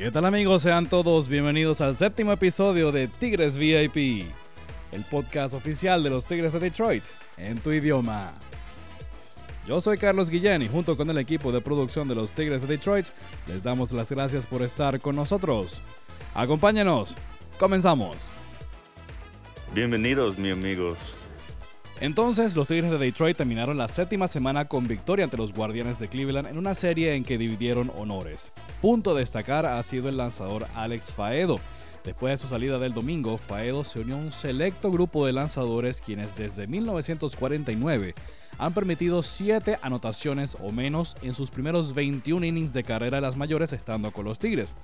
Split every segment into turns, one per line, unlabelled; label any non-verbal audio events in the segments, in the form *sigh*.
¿Qué tal amigos? Sean todos bienvenidos al séptimo episodio de Tigres VIP, el podcast oficial de los Tigres de Detroit, en tu idioma. Yo soy Carlos Guillén y junto con el equipo de producción de los Tigres de Detroit les damos las gracias por estar con nosotros. Acompáñenos, comenzamos.
Bienvenidos, mi amigos.
Entonces, los Tigres de Detroit terminaron la séptima semana con victoria ante los Guardianes de Cleveland en una serie en que dividieron honores. Punto a destacar ha sido el lanzador Alex Faedo. Después de su salida del domingo, Faedo se unió a un selecto grupo de lanzadores quienes desde 1949 han permitido 7 anotaciones o menos en sus primeros 21 innings de carrera de las mayores estando con los Tigres.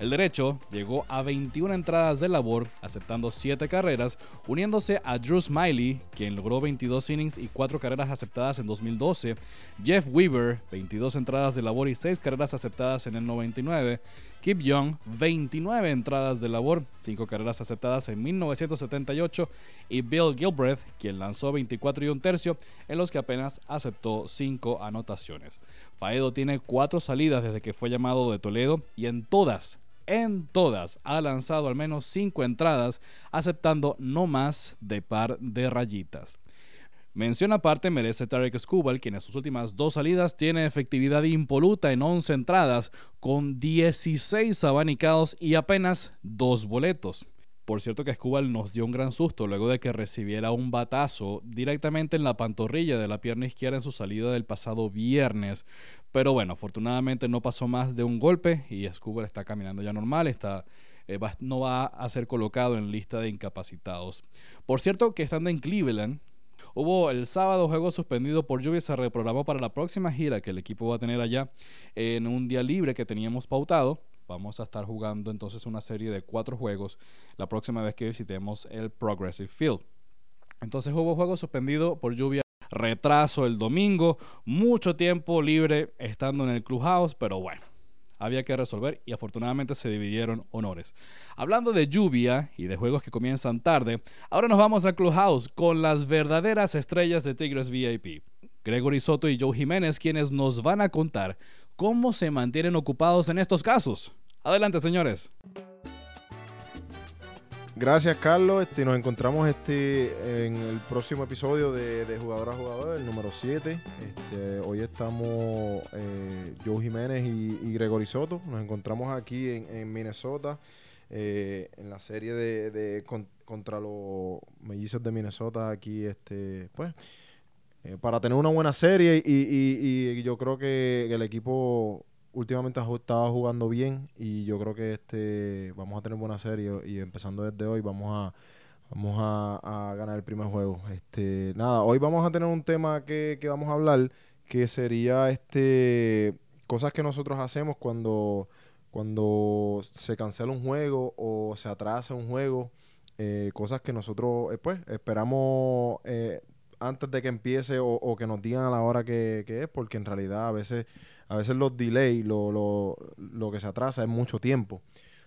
El derecho llegó a 21 entradas de labor, aceptando 7 carreras, uniéndose a Drew Smiley, quien logró 22 innings y 4 carreras aceptadas en 2012, Jeff Weaver, 22 entradas de labor y 6 carreras aceptadas en el 99, Kip Young, 29 entradas de labor, 5 carreras aceptadas en 1978, y Bill Gilbreth, quien lanzó 24 y un tercio, en los que apenas aceptó 5 anotaciones. Faedo tiene 4 salidas desde que fue llamado de Toledo y en todas, en todas ha lanzado al menos 5 entradas, aceptando no más de par de rayitas. Mención aparte merece Tarek Skubal, quien en sus últimas dos salidas tiene efectividad impoluta en 11 entradas, con 16 abanicados y apenas 2 boletos. Por cierto que Skubal nos dio un gran susto luego de que recibiera un batazo directamente en la pantorrilla de la pierna izquierda en su salida del pasado viernes. Pero bueno, afortunadamente no pasó más de un golpe y Skubal está caminando ya normal, está eh, no va a ser colocado en lista de incapacitados. Por cierto que estando en Cleveland, Hubo el sábado juego suspendido por lluvia, se reprogramó para la próxima gira que el equipo va a tener allá en un día libre que teníamos pautado. Vamos a estar jugando entonces una serie de cuatro juegos la próxima vez que visitemos el Progressive Field. Entonces hubo juego suspendido por lluvia, retraso el domingo, mucho tiempo libre estando en el clubhouse, pero bueno, había que resolver y afortunadamente se dividieron honores. Hablando de lluvia y de juegos que comienzan tarde, ahora nos vamos a Clubhouse con las verdaderas estrellas de Tigres VIP. Gregory Soto y Joe Jiménez quienes nos van a contar cómo se mantienen ocupados en estos casos. Adelante, señores.
Gracias, Carlos. Este, nos encontramos este, en el próximo episodio de, de Jugador a Jugador, el número 7. Este, hoy estamos eh, Joe Jiménez y, Gregory Soto. Nos encontramos aquí en, Minnesota, eh, en la serie de, contra los mellizos de Minnesota. Aquí, este, pues, eh, para tener una buena serie. Y, yo creo que el equipo últimamente estaba jugando bien y yo creo que este vamos a tener buena serie y empezando desde hoy vamos a vamos a, ganar el primer juego. Este, nada, hoy vamos a tener un tema que, que, vamos a hablar que sería este cosas que nosotros hacemos cuando cuando se cancela un juego o se atrasa un juego, eh, cosas que nosotros eh, pues esperamos eh, antes de que empiece o, que nos digan a la hora que es, porque en realidad a veces a veces los delays, lo, lo, lo que se atrasa es mucho tiempo.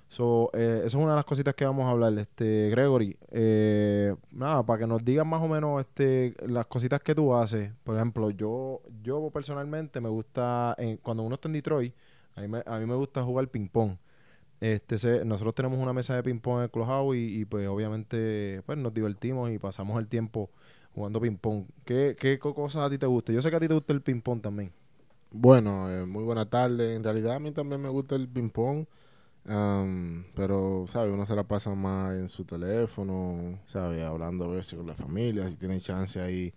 So, eh, eso es una de las cositas que vamos a hablar, este, Gregory. Eh, nada, para que nos digan más o menos este, las cositas que tú haces. Por ejemplo, yo, yo personalmente me gusta, cuando uno está en Detroit, a mí me, a mí me gusta jugar ping-pong. Este, nosotros tenemos una mesa de ping-pong en el Clubhouse y, y, pues obviamente pues nos divertimos y pasamos el tiempo jugando ping-pong. ¿Qué, ¿Qué cosas a ti te gustan? Yo sé que a ti te gusta el ping-pong también.
Bueno, eh, muy buena tarde. En realidad a mí también me gusta el ping-pong. pero, ¿sabes? Uno se la pasa más en su teléfono, ¿sabes? Hablando a veces con la familia. Si tiene chance ahí,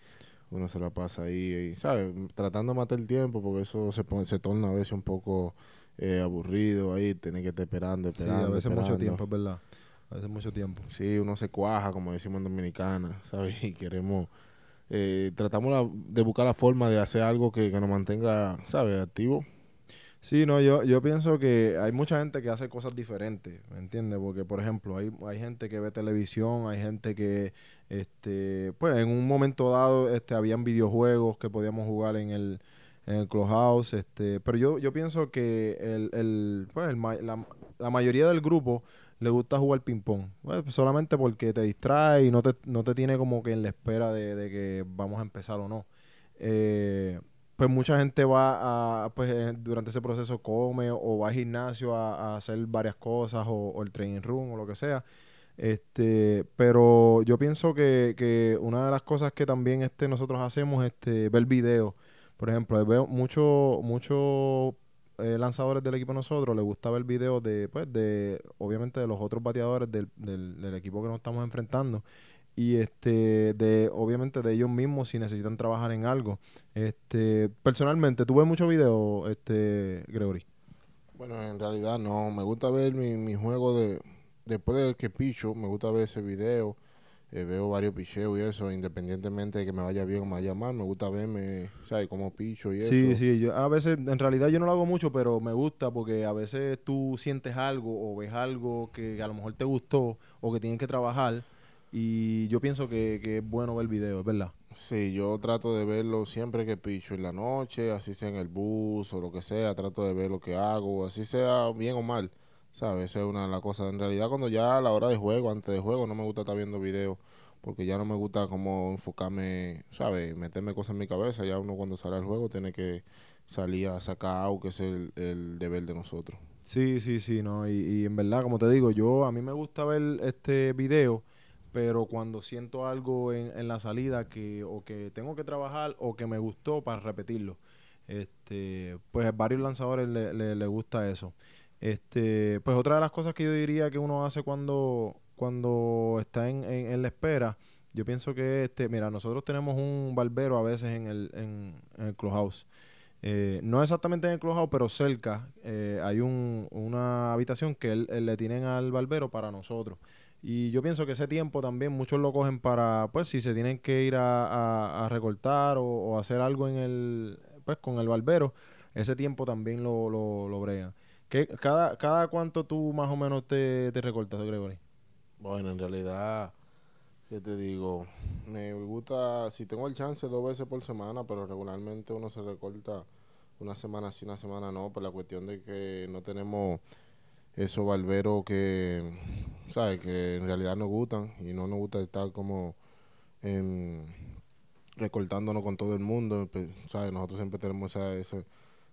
uno se la pasa ahí, ¿sabes? Tratando de matar el tiempo porque eso se, pone, se torna a veces un poco eh, aburrido ahí, tener que estar esperando, esperando.
Sí, a veces mucho tiempo, es verdad. A veces mucho tiempo.
Sí, uno se cuaja, como decimos en Dominicana, ¿sabes? *laughs* Y queremos eh, tratamos de buscar la forma de hacer algo que, nos mantenga, ¿sabes?, activo.
Sí, no, yo, yo pienso que hay mucha gente que hace cosas diferentes, ¿me entiendes? Porque, por ejemplo, hay, hay gente que ve televisión, hay gente que, este, pues, en un momento dado, este, habían videojuegos que podíamos jugar en el, en el este, pero yo, yo pienso que el, el, pues, el, la, la mayoría del grupo le gusta jugar ping-pong. Pues, solamente porque te distrae y no te, no te tiene como que en la espera de, que vamos a empezar o no. Eh, pues mucha gente va a, pues eh, durante ese proceso come o va al gimnasio a, hacer varias cosas o, el training room o lo que sea. Este, pero yo pienso que, que una de las cosas que también este, nosotros hacemos es este, ver videos. Por ejemplo, veo muchos mucho, eh, lanzadores del equipo nosotros, les gusta ver videos de, pues, de, obviamente de los otros bateadores del, del, equipo que nos estamos enfrentando y este de obviamente de ellos mismos si necesitan trabajar en algo. Este, personalmente, ¿tú ves muchos videos, este, Gregory?
Bueno, en realidad no. Me gusta ver mi, mi juego de... Después de que picho, me gusta ver ese video. Eh, veo varios picheos y eso, independientemente de que me vaya bien o me vaya mal. Me gusta verme, ¿sabes? Como picho y
Sí,
eso.
sí, yo a veces, en realidad yo no lo hago mucho, pero me gusta porque a veces tú sientes algo o ves algo que a lo mejor te gustó o que tienes que trabajar y yo pienso que, que es bueno ver videos, verdad.
Sí, yo trato de verlo siempre que picho en la noche, así sea en el bus o lo que sea, trato de ver lo que hago, así sea bien o mal, ¿sabes? Esa es una de las cosas. En realidad, cuando ya a la hora de juego, antes de juego, no me gusta estar viendo videos, porque ya no me gusta como enfocarme, ¿sabes? Meterme cosas en mi cabeza. Ya uno cuando sale al juego tiene que salir a sacar algo que es el, el deber de nosotros.
Sí, sí, sí, no, y, y en verdad, como te digo, yo a mí me gusta ver este video, pero cuando siento algo en, en la salida que o que tengo que trabajar o que me gustó para repetirlo. Este, pues a varios lanzadores le, le, le gusta eso. Este, pues otra de las cosas que yo diría que uno hace cuando, cuando está en, en, la espera, yo pienso que este, mira, nosotros tenemos un barbero a veces en el, en, el clubhouse. Eh, no exactamente en el clubhouse, pero cerca eh, hay un, una habitación que él, le tienen al barbero para nosotros. Y yo pienso que ese tiempo también muchos lo cogen para, pues, si se tienen que ir a, a- recortar o, o hacer algo en el, pues, con el barbero, ese tiempo también lo, lo, lo bregan. ¿Qué, cada, ¿Cada cuánto tú más o menos te, te recortas, Gregory?
Bueno, en realidad, ¿qué te digo? Me gusta, si tengo el chance, dos veces por semana, pero regularmente uno se recorta una semana sí, una semana no, por la cuestión de que no tenemos esos barberos que, ¿sabes? Que en realidad nos gustan y no nos gusta estar como en, recortándonos con todo el mundo, pues, ¿sabes? Nosotros siempre tenemos esa,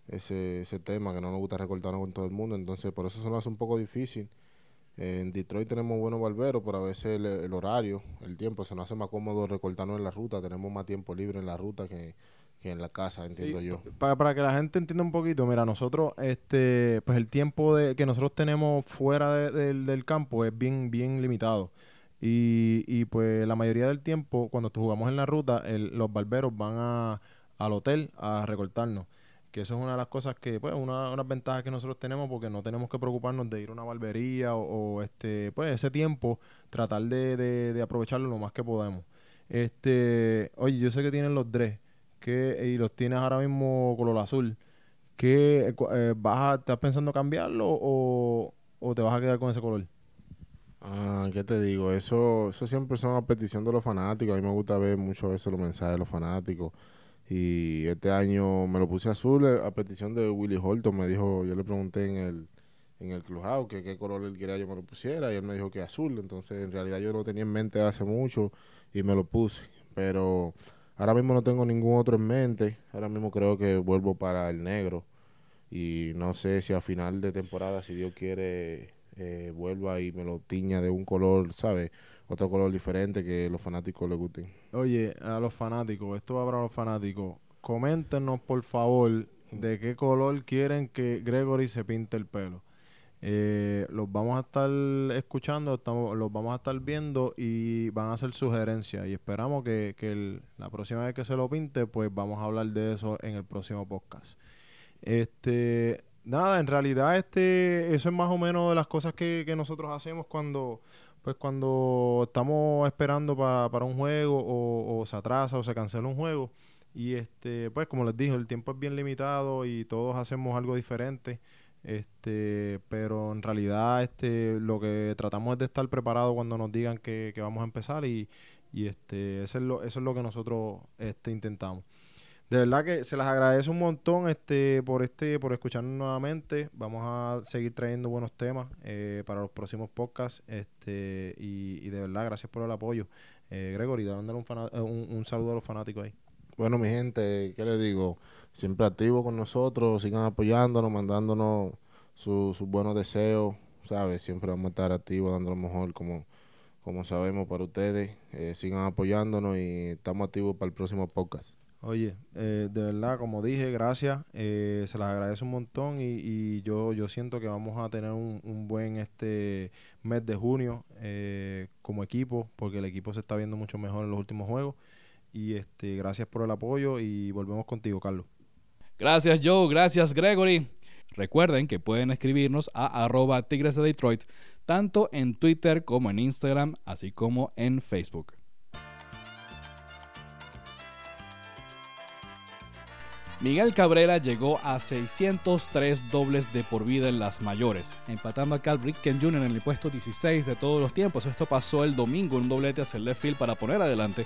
ese, ese tema que no nos gusta recortarnos con todo el mundo, entonces por eso se nos hace un poco difícil. En Detroit tenemos buenos barberos, pero a veces el, el horario, el tiempo, se nos hace más cómodo recortarnos en la ruta. Tenemos más tiempo libre en la ruta que, que en la casa, entiendo
Sí,
yo.
Para, para que la gente entienda un poquito, mira, nosotros, este, pues el tiempo de, que nosotros tenemos fuera de- del, del campo es bien, bien limitado. Y, y pues la mayoría del tiempo, cuando jugamos en la ruta, el- los barberos van a, al hotel a recortarnos. Que eso es una de las cosas que, pues, una, unas ventajas que nosotros tenemos porque no tenemos que preocuparnos de ir a una barbería o, este, pues ese tiempo tratar de, de, de aprovecharlo lo más que podamos. Este, oye, yo sé que tienen los tres que y los tienes ahora mismo color azul. ¿Qué, cu- eh, vas a, estás pensando cambiarlo o, o te vas a quedar con ese color?
Ah, ¿qué te digo? Eso, eso siempre son a petición de los fanáticos. A mí me gusta ver muchas veces los mensajes de los fanáticos. Y este año me lo puse azul eh, a petición de Willy Holton. Me dijo, yo le pregunté en el, en el clubhouse que qué color él quería yo me lo pusiera. Y él me dijo que azul. Entonces, en realidad yo lo tenía en mente hace mucho y me lo puse. Pero ahora mismo no tengo ningún otro en mente. Ahora mismo creo que vuelvo para el negro. Y no sé si a final de temporada, si Dios quiere, eh, vuelva y me lo tiña de un color, ¿sabes? Otro color diferente que los fanáticos les gusten.
Oye, a los fanáticos, esto va para los fanáticos. Coméntenos, por favor, de qué color quieren que Gregory se pinte el pelo. Eh, los vamos a estar escuchando, estamos, los vamos a estar viendo y van a hacer sugerencias. Y esperamos que, que la próxima vez que se lo pinte, pues vamos a hablar de eso en el próximo podcast. Este, nada, en realidad, este, eso es más o menos de las cosas que, que nosotros hacemos cuando, pues cuando estamos esperando para, para un juego o, o se atrasa o se cancela un juego. Y este, pues como les dije, el tiempo es bien limitado y todos hacemos algo diferente. Este, pero en realidad, este, lo que tratamos es de estar preparados cuando nos digan que, que vamos a empezar y, y este, eso es lo, eso es lo que nosotros este, intentamos. De verdad que se las agradece un montón este por este por escucharnos nuevamente. Vamos a seguir trayendo buenos temas eh, para los próximos podcasts este y, y de verdad gracias por el apoyo. Eh, Gregory, dándole un, eh, un, un saludo a los fanáticos ahí.
Bueno, mi gente, ¿qué les digo? Siempre activo con nosotros, sigan apoyándonos, mandándonos sus buenos deseos, ¿sabes? Siempre vamos a estar activos, dando lo mejor como, como sabemos para ustedes. Eh, sigan apoyándonos y estamos activos para el próximo podcast.
Oye, eh, de verdad, como dije, gracias. Eh, se las agradece un montón y, yo, yo siento que vamos a tener un, un buen este mes de junio eh, como equipo, porque el equipo se está viendo mucho mejor en los últimos juegos. Y este, gracias por el apoyo y volvemos contigo, Carlos.
Gracias, Joe. Gracias, Gregory. Recuerden que pueden escribirnos a arroba Tigres de Detroit, tanto en Twitter como en Instagram, así como en Facebook. Miguel Cabrera llegó a 603 dobles de por vida en las mayores, empatando a Cal Ripken Jr. en el puesto 16 de todos los tiempos. Esto pasó el domingo un doblete hacia el left field para poner adelante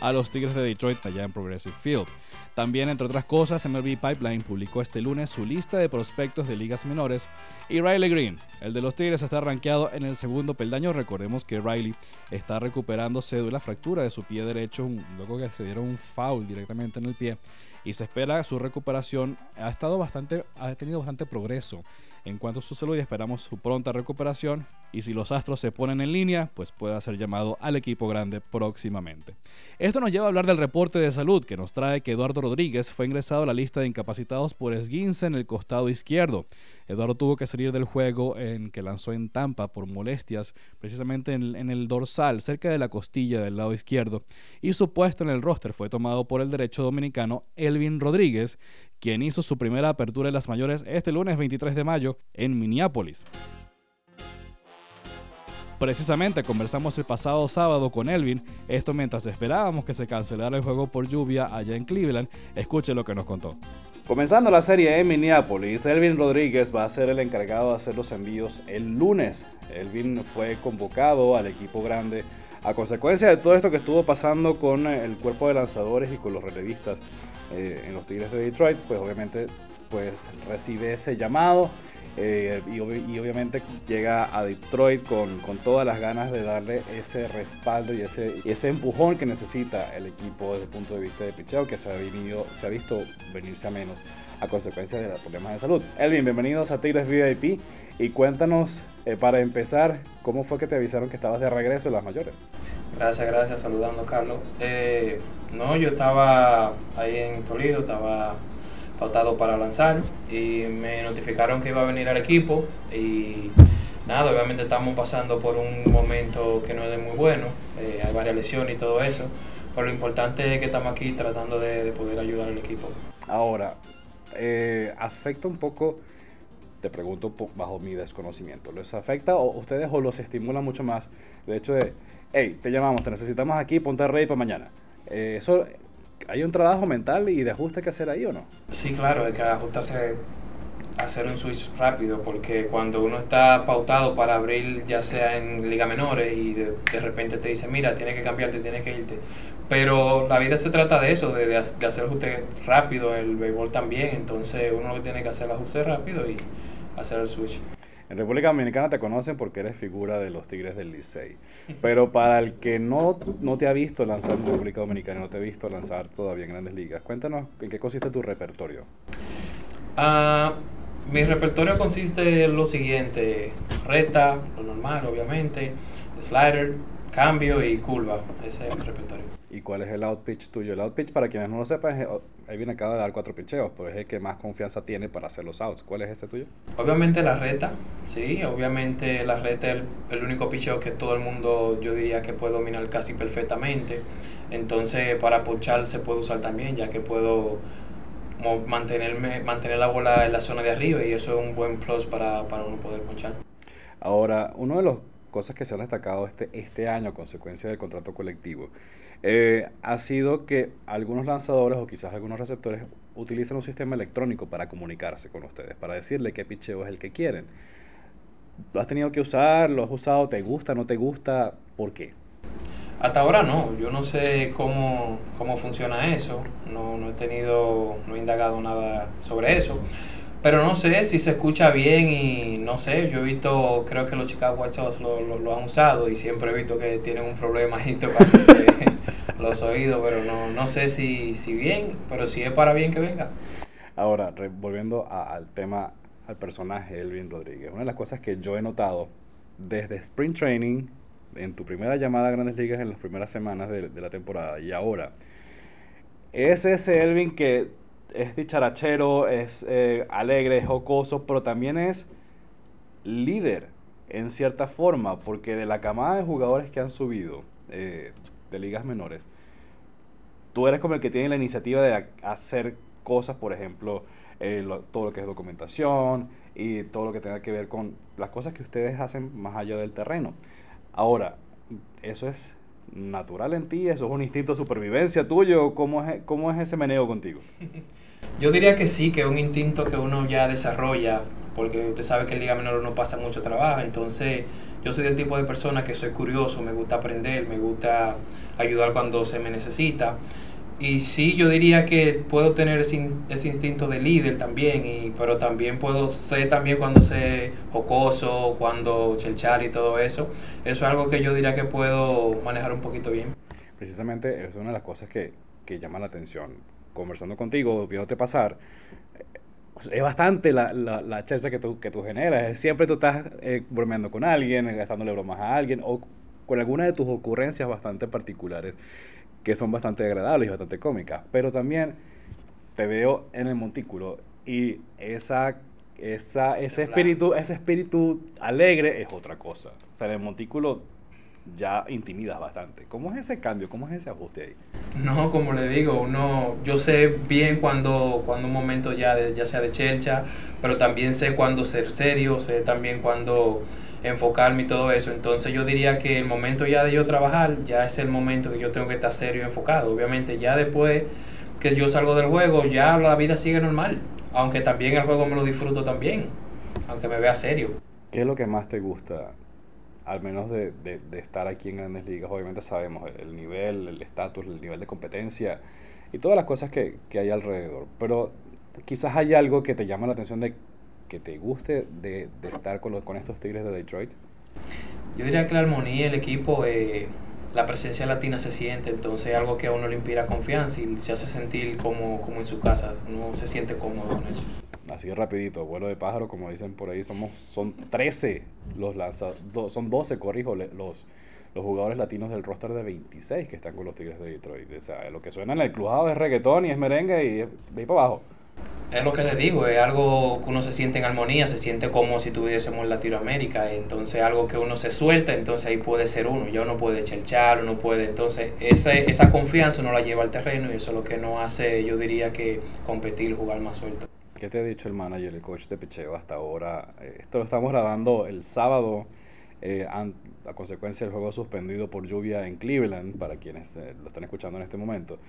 a los Tigres de Detroit allá en Progressive Field. También, entre otras cosas, MLB Pipeline publicó este lunes su lista de prospectos de ligas menores y Riley Green, el de los Tigres, está rankeado en el segundo peldaño. Recordemos que Riley está recuperándose de la fractura de su pie derecho, luego que se dieron un foul directamente en el pie y se espera su recuperación. Ha estado bastante, ha tenido bastante progreso en cuanto a su salud esperamos su pronta recuperación. Y si los Astros se ponen en línea, pues pueda ser llamado al equipo grande próximamente. Esto nos lleva a hablar del reporte de salud que nos trae que Eduardo Rodríguez fue ingresado a la lista de incapacitados por esguince en el costado izquierdo. Eduardo tuvo que salir del juego en que lanzó en Tampa por molestias, precisamente en, en, el dorsal, cerca de la costilla del lado izquierdo, y su puesto en el roster fue tomado por el derecho dominicano Elvin Rodríguez, quien hizo su primera apertura en las mayores este lunes 23 de mayo en Minneapolis. Precisamente conversamos el pasado sábado con Elvin, esto mientras esperábamos que se cancelara el juego por lluvia allá en Cleveland. Escuche lo que nos contó. Comenzando la serie en Minneapolis, Elvin Rodríguez va a ser el encargado de hacer los envíos el lunes. Elvin fue convocado al equipo grande a consecuencia de todo esto que estuvo pasando con el cuerpo de lanzadores y con los relevistas eh, en los Tigres de Detroit, pues obviamente pues recibe ese llamado eh, y, y, obviamente llega a Detroit con, con, todas las ganas de darle ese respaldo y ese, y ese empujón que necesita el equipo desde el punto de vista de picheo que se ha, venido, se ha visto venirse a menos a consecuencia de los problemas de salud. Elvin, bienvenidos a Tigres VIP y cuéntanos eh, para empezar cómo fue que te avisaron que estabas de regreso en las mayores.
Gracias, gracias, saludando Carlos. Eh, no, yo estaba ahí en Toledo, estaba pautado para lanzar y me notificaron que iba a venir al equipo y nada, obviamente estamos pasando por un momento que no es muy bueno, eh, hay varias lesiones y todo eso, pero lo importante es que estamos aquí tratando de, de poder ayudar al equipo.
Ahora, afecta un poco, te pregunto bajo mi desconocimiento, ¿les afecta o ustedes o los estimula mucho más el hecho de, hey, te llamamos, te necesitamos aquí, ponte rey para mañana? Eh, eso ¿Hay un trabajo mental y de ajuste que hacer ahí o no?
Sí, claro, hay que ajustarse, hacer un switch rápido, porque cuando uno está pautado para abrir ya sea en liga menores y de, repente te dice, mira, tienes que cambiarte, tienes que irte. Pero la vida se trata de eso, de, de, hacer ajuste rápido, el béisbol también, entonces uno lo que tiene que hacer el ajuste rápido y hacer el switch.
En República Dominicana te conocen porque eres figura de los Tigres del Licey. Pero para el que no, no te ha visto lanzar en República Dominicana, no te ha visto lanzar todavía en grandes ligas, cuéntanos en qué consiste tu repertorio.
Uh, mi repertorio consiste en lo siguiente: recta, lo normal, obviamente, slider, cambio y curva. Ese es mi repertorio.
¿Y cuál es el outpitch tuyo? El outpitch, para quienes no lo sepan, es, Elvin acaba de dar cuatro picheos, pero es el que más confianza tiene para hacer los outs. ¿Cuál es ese tuyo?
Obviamente la reta, sí. Obviamente la reta es el, el único picheo que todo el mundo, yo diría que puede dominar casi perfectamente. Entonces, para ponchar se puede usar también, ya que puedo mantenerme, mantener la bola en la zona de arriba y eso es un buen plus para, para uno poder ponchar.
Ahora, una de las cosas que se han destacado este, este año a consecuencia del contrato colectivo eh, ha sido que algunos lanzadores o quizás algunos receptores utilizan un sistema electrónico para comunicarse con ustedes, para decirle qué picheo es el que quieren. ¿Lo has tenido que usar? ¿Lo has usado? ¿Te gusta? ¿No te gusta? ¿Por qué?
Hasta ahora no, yo no sé cómo, cómo funciona eso, no, no he tenido, no he indagado nada sobre eso, pero no sé si se escucha bien y no sé, yo he visto, creo que los Chicago White Sox lo, lo, lo han usado y siempre he visto que tienen un problema ahí *laughs* los oídos, pero no, no sé si, si bien, pero si es para bien que venga.
Ahora, volviendo al tema, al personaje Elvin Rodríguez, una de las cosas que yo he notado desde Spring Training, en tu primera llamada a Grandes Ligas en las primeras semanas de, la temporada y ahora, es ese Elvin que es dicharachero, es eh, alegre, es jocoso, pero también es líder en cierta forma, porque de la camada de jugadores que han subido eh, de ligas menores, tú eres como el que tiene la iniciativa de hacer cosas, por ejemplo, eh, todo lo que es documentación y todo lo que tenga que ver con las cosas que ustedes hacen más allá del terreno. Ahora, eso es natural en ti, eso es un instinto de supervivencia tuyo, ¿cómo es, cómo es ese meneo contigo? *laughs*
Yo diría que sí, que es un instinto que uno ya desarrolla, porque usted sabe que en Liga Menor uno pasa mucho trabajo, entonces yo soy del tipo de persona que soy curioso, me gusta aprender, me gusta ayudar cuando se me necesita. Y sí, yo diría que puedo tener ese, instinto de líder también, y, pero también puedo ser también cuando sé jocoso, cuando chelchar y todo eso. Eso es algo que yo diría que puedo manejar un poquito bien.
Precisamente es una de las cosas que, que llama la atención. Conversando contigo, viéndote pasar, es bastante la, la, la que tú, que tú generas. Siempre tú estás eh, bromeando con alguien, gastándole bromas a alguien, o con alguna de tus ocurrencias bastante particulares que son bastante agradables y bastante cómicas, pero también te veo en el montículo y esa, esa, ese, espíritu, ese espíritu alegre es otra cosa. O sea, en el montículo ya intimidas bastante. ¿Cómo es ese cambio? ¿Cómo es ese ajuste ahí?
No, como le digo, uno, yo sé bien cuando, cuando un momento ya, ya sea de chelcha, pero también sé cuándo ser serio, sé también cuándo enfocarme y todo eso. Entonces yo diría que el momento ya de yo trabajar, ya es el momento que yo tengo que estar serio y enfocado. Obviamente ya después que yo salgo del juego, ya la vida sigue normal. Aunque también el juego me lo disfruto también, aunque me vea serio.
¿Qué es lo que más te gusta, al menos de, de, estar aquí en Grandes Ligas? Obviamente sabemos el nivel, el estatus, el nivel de competencia y todas las cosas que, que hay alrededor. Pero quizás hay algo que te llama la atención de que te guste de, estar con, los, con estos Tigres de Detroit?
Yo diría que la armonía, el equipo, eh, la presencia latina se siente, entonces algo que a uno le inspira confianza y se hace sentir como, como en su casa, uno se siente cómodo con eso.
Así rapidito, vuelo de pájaro, como dicen por ahí, somos son 13 los lanzadores, son 12, corrijo, los, los jugadores latinos del roster de 26 que están con los Tigres de Detroit. O sea, lo que suena en el clujado es reggaetón y es merengue y de ahí para abajo
es lo que les digo, es algo que uno se siente en armonía, se siente como si tuviésemos Latinoamérica, entonces algo que uno se suelta, entonces ahí puede ser uno, ya uno puede chelchar, uno puede, entonces esa, esa confianza uno la lleva al terreno y eso es lo que nos hace, yo diría que competir, jugar más suelto.
¿Qué te ha dicho el manager, el coach de picheo hasta ahora? Eh, esto lo estamos grabando el sábado, eh, a consecuencia del juego suspendido por lluvia en Cleveland, para quienes eh, lo están escuchando en este momento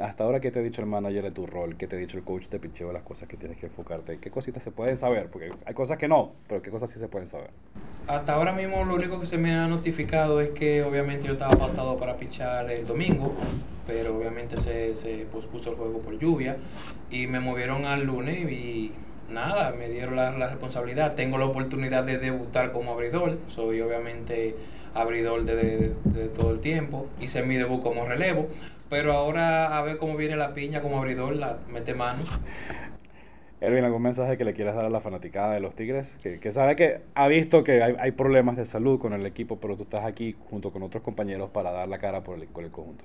hasta ahora, ¿qué te ha dicho el manager de tu rol? ¿Qué te ha dicho el coach de picheo? Las cosas que tienes que enfocarte. ¿Qué cositas se pueden saber? Porque hay cosas que no, pero ¿qué cosas sí se pueden saber?
Hasta ahora mismo lo único que se me ha notificado es que obviamente yo estaba pautado para pichar el domingo, pero obviamente se, se pospuso el juego por lluvia y me movieron al lunes y nada, me dieron la, la responsabilidad. Tengo la oportunidad de debutar como abridor, soy obviamente abridor de, de todo el tiempo, hice mi debut como relevo pero ahora a ver cómo viene la piña como abridor, la mete mano.
Erwin, ¿algún mensaje que le quieras dar a la fanaticada de los Tigres? Que, que sabe que ha visto que hay, hay, problemas de salud con el equipo, pero tú estás aquí junto con otros compañeros para dar la cara por el, con el conjunto.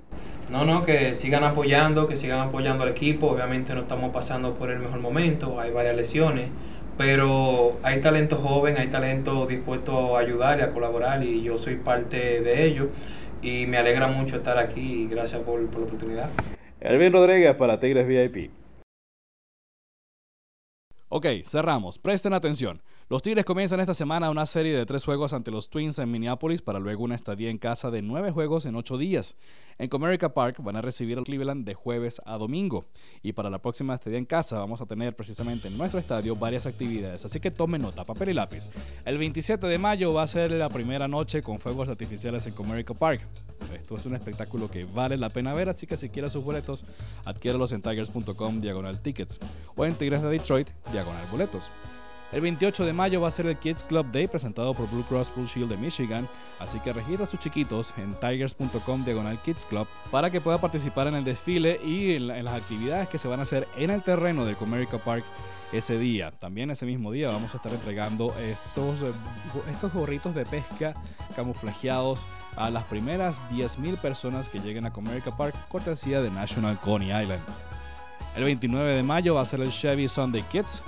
No, no, que sigan apoyando, que sigan apoyando al equipo. Obviamente no estamos pasando por el mejor momento, hay varias lesiones, pero hay talento joven, hay talento dispuesto a ayudar y a colaborar y yo soy parte de ello y me alegra mucho estar aquí y gracias por, por la oportunidad.
Elvin Rodríguez para Tigres VIP. Ok, cerramos. Presten atención. Los Tigres comienzan esta semana una serie de tres juegos ante los Twins en Minneapolis para luego una estadía en casa de nueve juegos en ocho días. En Comerica Park van a recibir al Cleveland de jueves a domingo. Y para la próxima estadía en casa vamos a tener precisamente en nuestro estadio varias actividades. Así que tomen nota, papel y lápiz. El 27 de mayo va a ser la primera noche con fuegos artificiales en Comerica Park. Esto es un espectáculo que vale la pena ver, así que si quieres sus boletos, adquiéralos en tigers.com diagonal tickets o en Tigres de Detroit diagonal boletos. El 28 de mayo va a ser el Kids Club Day presentado por Blue Cross Blue Shield de Michigan, así que registra a sus chiquitos en tigers.com diagonal Kids Club para que pueda participar en el desfile y en, las actividades que se van a hacer en el terreno de Comerica Park ese día. También ese mismo día vamos a estar entregando estos, eh, estos gorritos de pesca camuflajeados a las primeras 10.000 personas que lleguen a Comerica Park, cortesía de National Coney Island. El 29 de mayo va a ser el Chevy Sunday Kids,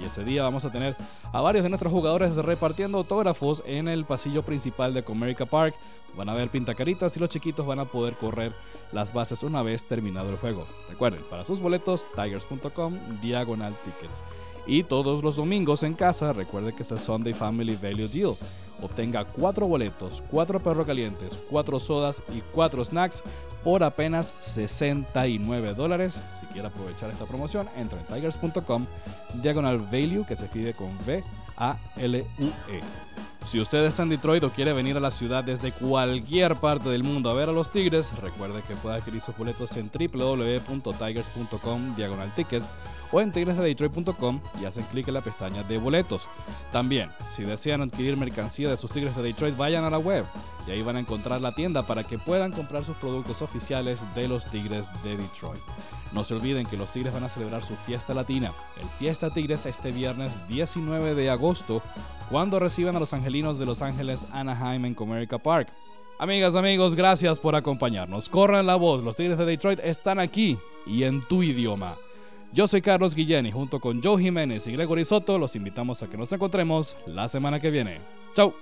y ese día vamos a tener a varios de nuestros jugadores repartiendo autógrafos en el pasillo principal de Comerica Park. Van a ver pintacaritas y los chiquitos van a poder correr las bases una vez terminado el juego. Recuerden, para sus boletos, tigers.com, diagonal tickets. Y todos los domingos en casa, recuerde que es el Sunday Family Value Deal. Obtenga 4 boletos, 4 perros calientes, 4 sodas y 4 snacks por apenas 69 dólares. Si quiere aprovechar esta promoción, entra en tigers.com, diagonal value, que se escribe con V-A-L-U-E. Si usted está en Detroit o quiere venir a la ciudad desde cualquier parte del mundo a ver a los Tigres, recuerde que puede adquirir sus boletos en www.tigers.com diagonal tickets o en tigresdedetroit.com y hacen clic en la pestaña de boletos. También, si desean adquirir mercancía de sus Tigres de Detroit, vayan a la web y ahí van a encontrar la tienda para que puedan comprar sus productos oficiales de los Tigres de Detroit. No se olviden que los Tigres van a celebrar su fiesta latina, el Fiesta Tigres este viernes 19 de agosto, cuando reciban a los angelinos de Los Ángeles Anaheim en Comerica Park. Amigas, amigos, gracias por acompañarnos. Corran la voz, los Tigres de Detroit están aquí y en tu idioma. Yo soy Carlos Guillén y junto con Joe Jiménez y Gregory Soto los invitamos a que nos encontremos la semana que viene. ¡Chao!